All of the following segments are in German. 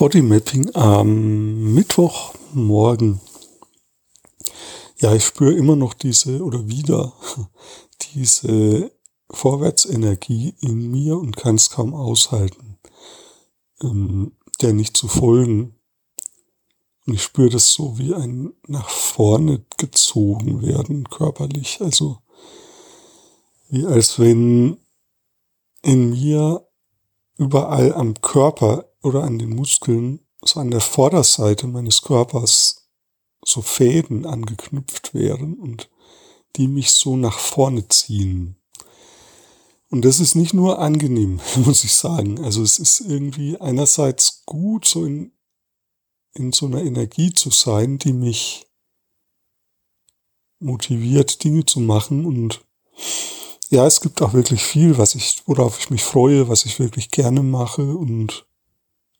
Bodymapping am Mittwochmorgen. Ja, ich spüre immer noch diese oder wieder diese Vorwärtsenergie in mir und kann es kaum aushalten, ähm, der nicht zu folgen. Und ich spüre das so wie ein nach vorne gezogen werden körperlich. Also wie als wenn in mir überall am Körper oder an den Muskeln, so an der Vorderseite meines Körpers, so Fäden angeknüpft wären und die mich so nach vorne ziehen. Und das ist nicht nur angenehm, muss ich sagen. Also es ist irgendwie einerseits gut, so in, in so einer Energie zu sein, die mich motiviert, Dinge zu machen. Und ja, es gibt auch wirklich viel, was ich, worauf ich mich freue, was ich wirklich gerne mache und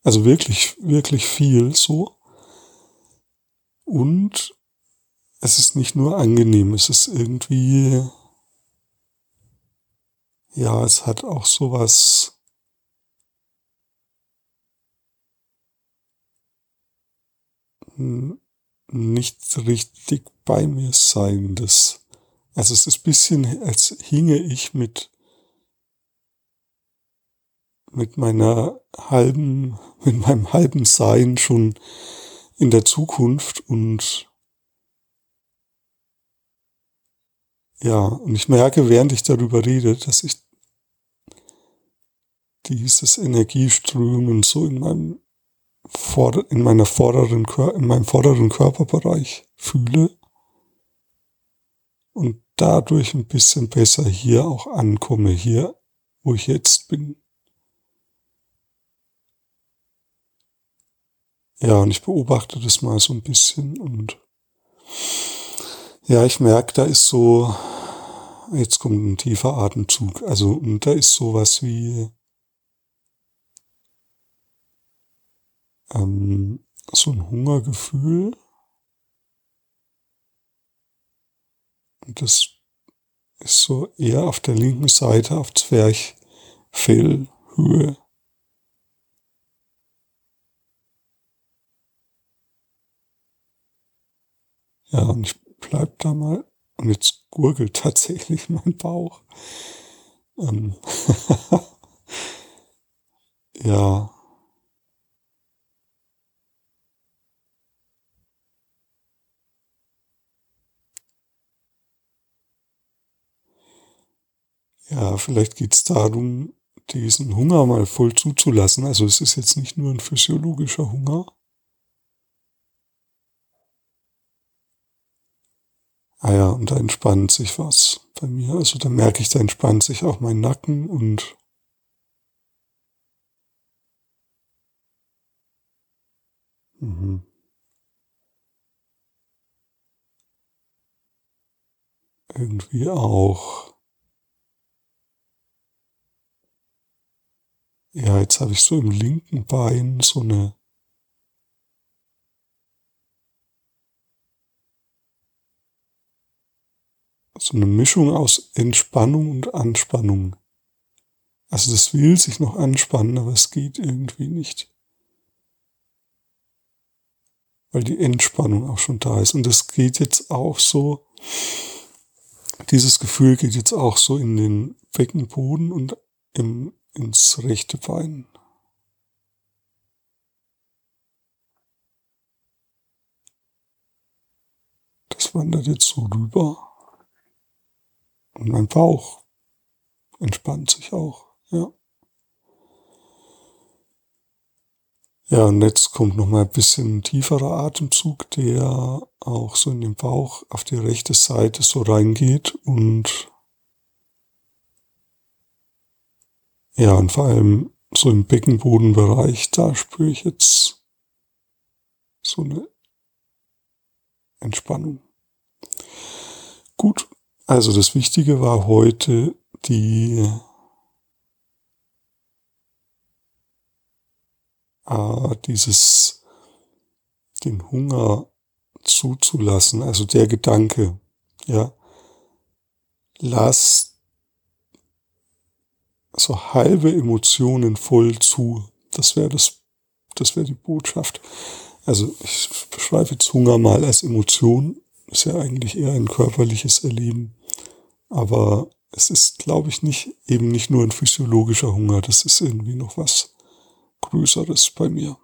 also wirklich, wirklich viel so. Und es ist nicht nur angenehm, es ist irgendwie, ja, es hat auch sowas, nicht richtig bei mir sein. Das, also es ist ein bisschen, als hinge ich mit mit meiner halben, mit meinem halben Sein schon in der Zukunft und ja, und ich merke, während ich darüber rede, dass ich dieses Energieströmen so in meinem in meiner vorderen, in meinem vorderen Körperbereich fühle und dadurch ein bisschen besser hier auch ankomme, hier, wo ich jetzt bin. Ja, und ich beobachte das mal so ein bisschen und ja, ich merke, da ist so, jetzt kommt ein tiefer Atemzug, also und da ist sowas wie ähm, so ein Hungergefühl. Das ist so eher auf der linken Seite auf Zwerchfellhöhe. Ja, und ich bleib da mal. Und jetzt gurgelt tatsächlich mein Bauch. Ähm ja. Ja, vielleicht geht's darum, diesen Hunger mal voll zuzulassen. Also es ist jetzt nicht nur ein physiologischer Hunger, Ah ja, und da entspannt sich was bei mir. Also da merke ich, da entspannt sich auch mein Nacken und mhm. irgendwie auch. Ja, jetzt habe ich so im linken Bein so eine so eine Mischung aus Entspannung und Anspannung. Also das will sich noch anspannen, aber es geht irgendwie nicht. Weil die Entspannung auch schon da ist. Und das geht jetzt auch so, dieses Gefühl geht jetzt auch so in den Beckenboden und im, ins rechte Bein. Das wandert jetzt so rüber. Und mein Bauch entspannt sich auch, ja. Ja, und jetzt kommt noch mal ein bisschen tieferer Atemzug, der auch so in den Bauch auf die rechte Seite so reingeht und ja, und vor allem so im Beckenbodenbereich, da spüre ich jetzt so eine Entspannung. Gut, also das Wichtige war heute die äh, dieses den Hunger zuzulassen, also der Gedanke, ja, lass so halbe Emotionen voll zu. Das wäre das, das wäre die Botschaft. Also ich beschreibe jetzt Hunger mal als Emotion, ist ja eigentlich eher ein körperliches Erleben. Aber es ist, glaube ich, nicht, eben nicht nur ein physiologischer Hunger, das ist irgendwie noch was Größeres bei mir.